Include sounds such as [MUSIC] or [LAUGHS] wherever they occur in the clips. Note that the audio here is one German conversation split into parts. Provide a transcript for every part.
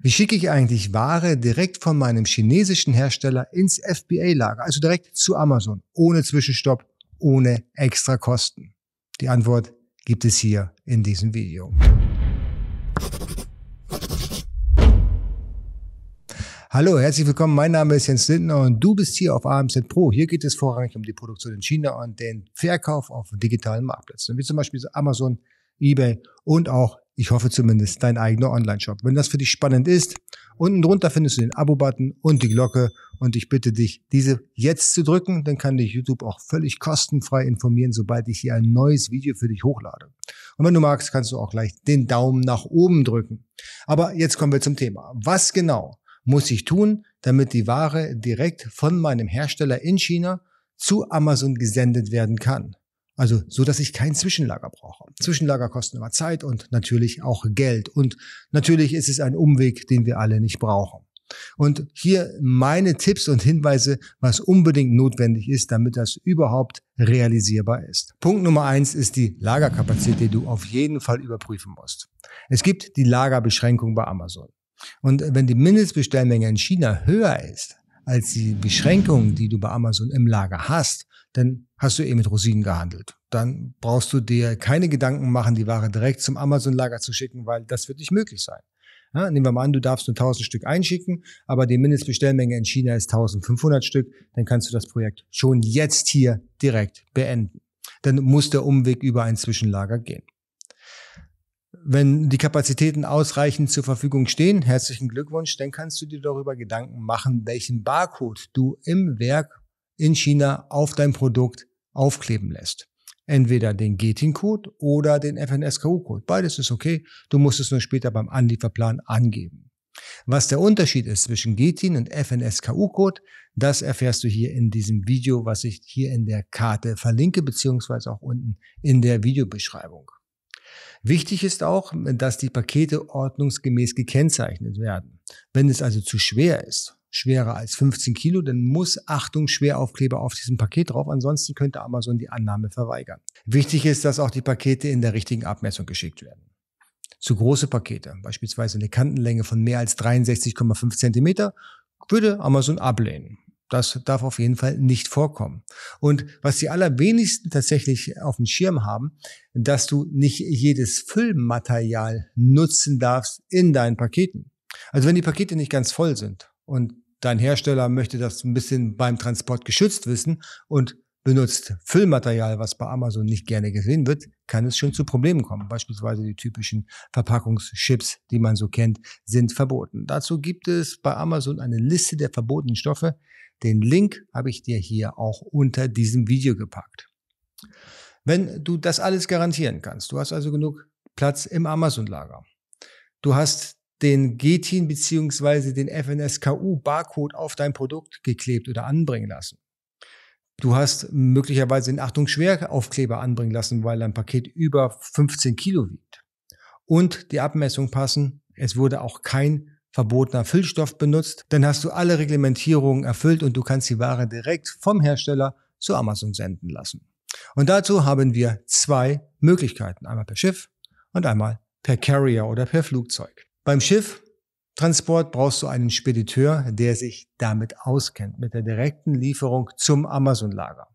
Wie schicke ich eigentlich Ware direkt von meinem chinesischen Hersteller ins FBA-Lager, also direkt zu Amazon, ohne Zwischenstopp, ohne extra Kosten? Die Antwort gibt es hier in diesem Video. Hallo, herzlich willkommen. Mein Name ist Jens Lindner und du bist hier auf AMZ Pro. Hier geht es vorrangig um die Produktion in China und den Verkauf auf digitalen Marktplätzen, wie zum Beispiel Amazon, eBay und auch ich hoffe zumindest, dein eigener Online-Shop. Wenn das für dich spannend ist, unten drunter findest du den Abo-Button und die Glocke und ich bitte dich, diese jetzt zu drücken, dann kann dich YouTube auch völlig kostenfrei informieren, sobald ich hier ein neues Video für dich hochlade. Und wenn du magst, kannst du auch gleich den Daumen nach oben drücken. Aber jetzt kommen wir zum Thema. Was genau muss ich tun, damit die Ware direkt von meinem Hersteller in China zu Amazon gesendet werden kann? Also so, dass ich kein Zwischenlager brauche. Zwischenlager kosten immer Zeit und natürlich auch Geld. Und natürlich ist es ein Umweg, den wir alle nicht brauchen. Und hier meine Tipps und Hinweise, was unbedingt notwendig ist, damit das überhaupt realisierbar ist. Punkt Nummer eins ist die Lagerkapazität, die du auf jeden Fall überprüfen musst. Es gibt die Lagerbeschränkung bei Amazon. Und wenn die Mindestbestellmenge in China höher ist als die Beschränkung, die du bei Amazon im Lager hast, dann hast du eh mit Rosinen gehandelt. Dann brauchst du dir keine Gedanken machen, die Ware direkt zum Amazon-Lager zu schicken, weil das wird nicht möglich sein. Ja, nehmen wir mal an, du darfst nur 1000 Stück einschicken, aber die Mindestbestellmenge in China ist 1500 Stück, dann kannst du das Projekt schon jetzt hier direkt beenden. Dann muss der Umweg über ein Zwischenlager gehen. Wenn die Kapazitäten ausreichend zur Verfügung stehen, herzlichen Glückwunsch, dann kannst du dir darüber Gedanken machen, welchen Barcode du im Werk in China auf dein Produkt aufkleben lässt. Entweder den GTIN-Code oder den FNSKU-Code. Beides ist okay. Du musst es nur später beim Anlieferplan angeben. Was der Unterschied ist zwischen GTIN und FNSKU-Code, das erfährst du hier in diesem Video, was ich hier in der Karte verlinke, beziehungsweise auch unten in der Videobeschreibung. Wichtig ist auch, dass die Pakete ordnungsgemäß gekennzeichnet werden. Wenn es also zu schwer ist schwerer als 15 Kilo, dann muss Achtung Schweraufkleber auf diesem Paket drauf, ansonsten könnte Amazon die Annahme verweigern. Wichtig ist, dass auch die Pakete in der richtigen Abmessung geschickt werden. Zu große Pakete, beispielsweise eine Kantenlänge von mehr als 63,5 Zentimeter, würde Amazon ablehnen. Das darf auf jeden Fall nicht vorkommen. Und was die allerwenigsten tatsächlich auf dem Schirm haben, dass du nicht jedes Füllmaterial nutzen darfst in deinen Paketen. Also wenn die Pakete nicht ganz voll sind und dein Hersteller möchte das ein bisschen beim Transport geschützt wissen und benutzt Füllmaterial, was bei Amazon nicht gerne gesehen wird, kann es schon zu Problemen kommen. Beispielsweise die typischen Verpackungschips, die man so kennt, sind verboten. Dazu gibt es bei Amazon eine Liste der verbotenen Stoffe. Den Link habe ich dir hier auch unter diesem Video gepackt. Wenn du das alles garantieren kannst, du hast also genug Platz im Amazon-Lager. Du hast den GTIN beziehungsweise den FNSKU-Barcode auf dein Produkt geklebt oder anbringen lassen. Du hast möglicherweise den Achtung Schweraufkleber anbringen lassen, weil dein Paket über 15 Kilo wiegt. Und die Abmessung passen. Es wurde auch kein verbotener Füllstoff benutzt. Dann hast du alle Reglementierungen erfüllt und du kannst die Ware direkt vom Hersteller zu Amazon senden lassen. Und dazu haben wir zwei Möglichkeiten. Einmal per Schiff und einmal per Carrier oder per Flugzeug. Beim Schifftransport brauchst du einen Spediteur, der sich damit auskennt, mit der direkten Lieferung zum Amazon-Lager.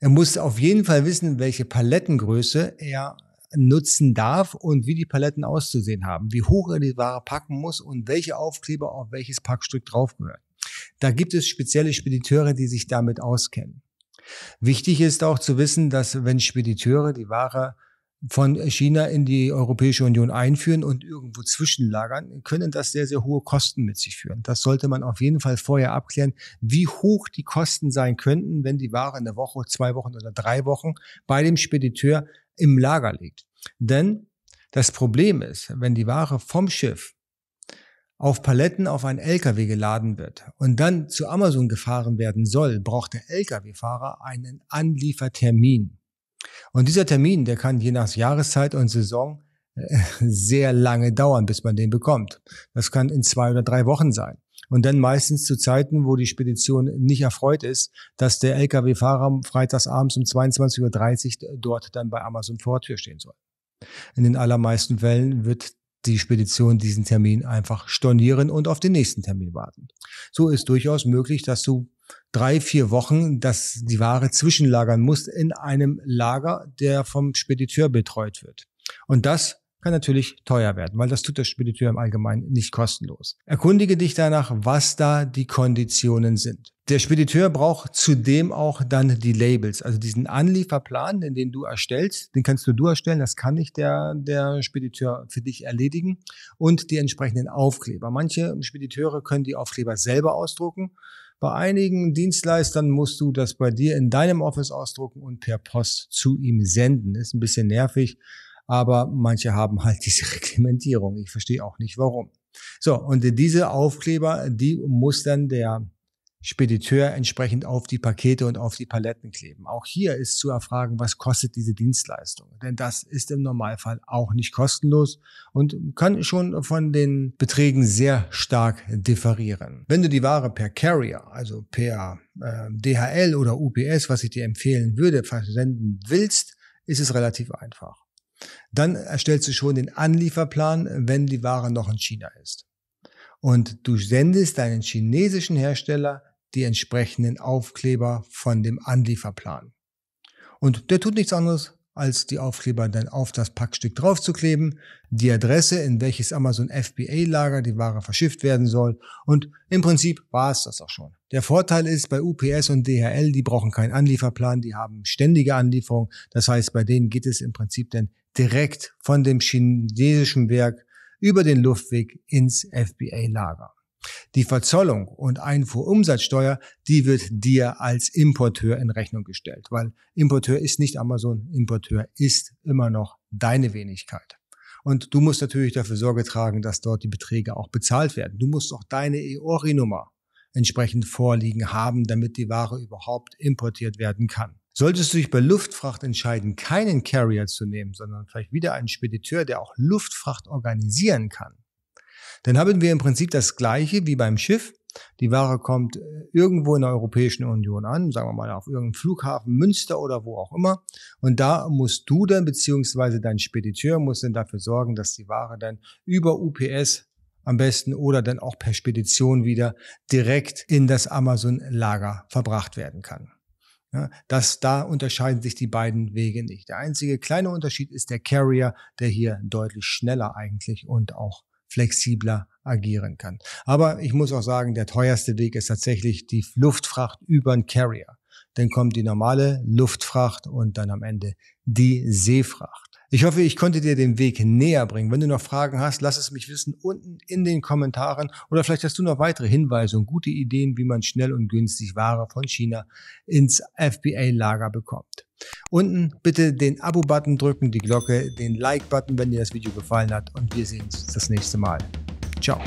Er muss auf jeden Fall wissen, welche Palettengröße er nutzen darf und wie die Paletten auszusehen haben, wie hoch er die Ware packen muss und welche Aufkleber auf welches Packstück draufgehört. Da gibt es spezielle Spediteure, die sich damit auskennen. Wichtig ist auch zu wissen, dass wenn Spediteure die Ware von China in die Europäische Union einführen und irgendwo zwischenlagern, können das sehr, sehr hohe Kosten mit sich führen. Das sollte man auf jeden Fall vorher abklären, wie hoch die Kosten sein könnten, wenn die Ware eine Woche, zwei Wochen oder drei Wochen bei dem Spediteur im Lager liegt. Denn das Problem ist, wenn die Ware vom Schiff auf Paletten auf einen LKW geladen wird und dann zu Amazon gefahren werden soll, braucht der LKW-Fahrer einen Anliefertermin. Und dieser Termin, der kann je nach Jahreszeit und Saison äh, [LAUGHS] sehr lange dauern, bis man den bekommt. Das kann in zwei oder drei Wochen sein. Und dann meistens zu Zeiten, wo die Spedition nicht erfreut ist, dass der Lkw-Fahrer freitags abends um 22.30 Uhr dort dann bei Amazon vor Tür stehen soll. In den allermeisten Fällen wird die Spedition diesen Termin einfach stornieren und auf den nächsten Termin warten. So ist durchaus möglich, dass du drei, vier Wochen, dass die Ware zwischenlagern musst in einem Lager, der vom Spediteur betreut wird. Und das kann natürlich teuer werden, weil das tut der Spediteur im Allgemeinen nicht kostenlos. Erkundige dich danach, was da die Konditionen sind. Der Spediteur braucht zudem auch dann die Labels, also diesen Anlieferplan, den, den du erstellst, den kannst du du erstellen, das kann nicht der, der Spediteur für dich erledigen und die entsprechenden Aufkleber. Manche Spediteure können die Aufkleber selber ausdrucken. Bei einigen Dienstleistern musst du das bei dir in deinem Office ausdrucken und per Post zu ihm senden. Ist ein bisschen nervig, aber manche haben halt [LAUGHS] diese Reglementierung. Ich verstehe auch nicht warum. So, und diese Aufkleber, die muss dann der Spediteur entsprechend auf die Pakete und auf die Paletten kleben. Auch hier ist zu erfragen, was kostet diese Dienstleistung? Denn das ist im Normalfall auch nicht kostenlos und kann schon von den Beträgen sehr stark differieren. Wenn du die Ware per Carrier, also per äh, DHL oder UPS, was ich dir empfehlen würde, versenden willst, ist es relativ einfach. Dann erstellst du schon den Anlieferplan, wenn die Ware noch in China ist. Und du sendest deinen chinesischen Hersteller die entsprechenden Aufkleber von dem Anlieferplan. Und der tut nichts anderes, als die Aufkleber dann auf das Packstück draufzukleben, die Adresse, in welches Amazon FBA-Lager die Ware verschifft werden soll und im Prinzip war es das auch schon. Der Vorteil ist, bei UPS und DHL, die brauchen keinen Anlieferplan, die haben ständige Anlieferung, das heißt, bei denen geht es im Prinzip dann direkt von dem chinesischen Werk über den Luftweg ins FBA-Lager. Die Verzollung und Einfuhrumsatzsteuer, die wird dir als Importeur in Rechnung gestellt, weil Importeur ist nicht Amazon, Importeur ist immer noch deine Wenigkeit. Und du musst natürlich dafür Sorge tragen, dass dort die Beträge auch bezahlt werden. Du musst auch deine EORI-Nummer entsprechend vorliegen haben, damit die Ware überhaupt importiert werden kann. Solltest du dich bei Luftfracht entscheiden, keinen Carrier zu nehmen, sondern vielleicht wieder einen Spediteur, der auch Luftfracht organisieren kann, dann haben wir im Prinzip das Gleiche wie beim Schiff. Die Ware kommt äh, irgendwo in der Europäischen Union an, sagen wir mal auf irgendeinem Flughafen, Münster oder wo auch immer. Und da musst du dann, beziehungsweise dein Spediteur muss dann dafür sorgen, dass die Ware dann über UPS am besten oder dann auch per Spedition wieder direkt in das Amazon-Lager verbracht werden kann. Ja, das, da unterscheiden sich die beiden Wege nicht. Der einzige kleine Unterschied ist der Carrier, der hier deutlich schneller eigentlich und auch flexibler agieren kann. Aber ich muss auch sagen, der teuerste Weg ist tatsächlich die Luftfracht über einen Carrier. Dann kommt die normale Luftfracht und dann am Ende die Seefracht. Ich hoffe, ich konnte dir den Weg näher bringen. Wenn du noch Fragen hast, lass es mich wissen unten in den Kommentaren oder vielleicht hast du noch weitere Hinweise und gute Ideen, wie man schnell und günstig Ware von China ins FBA-Lager bekommt. Unten bitte den Abo-Button drücken, die Glocke, den Like-Button, wenn dir das Video gefallen hat und wir sehen uns das nächste Mal. Ciao.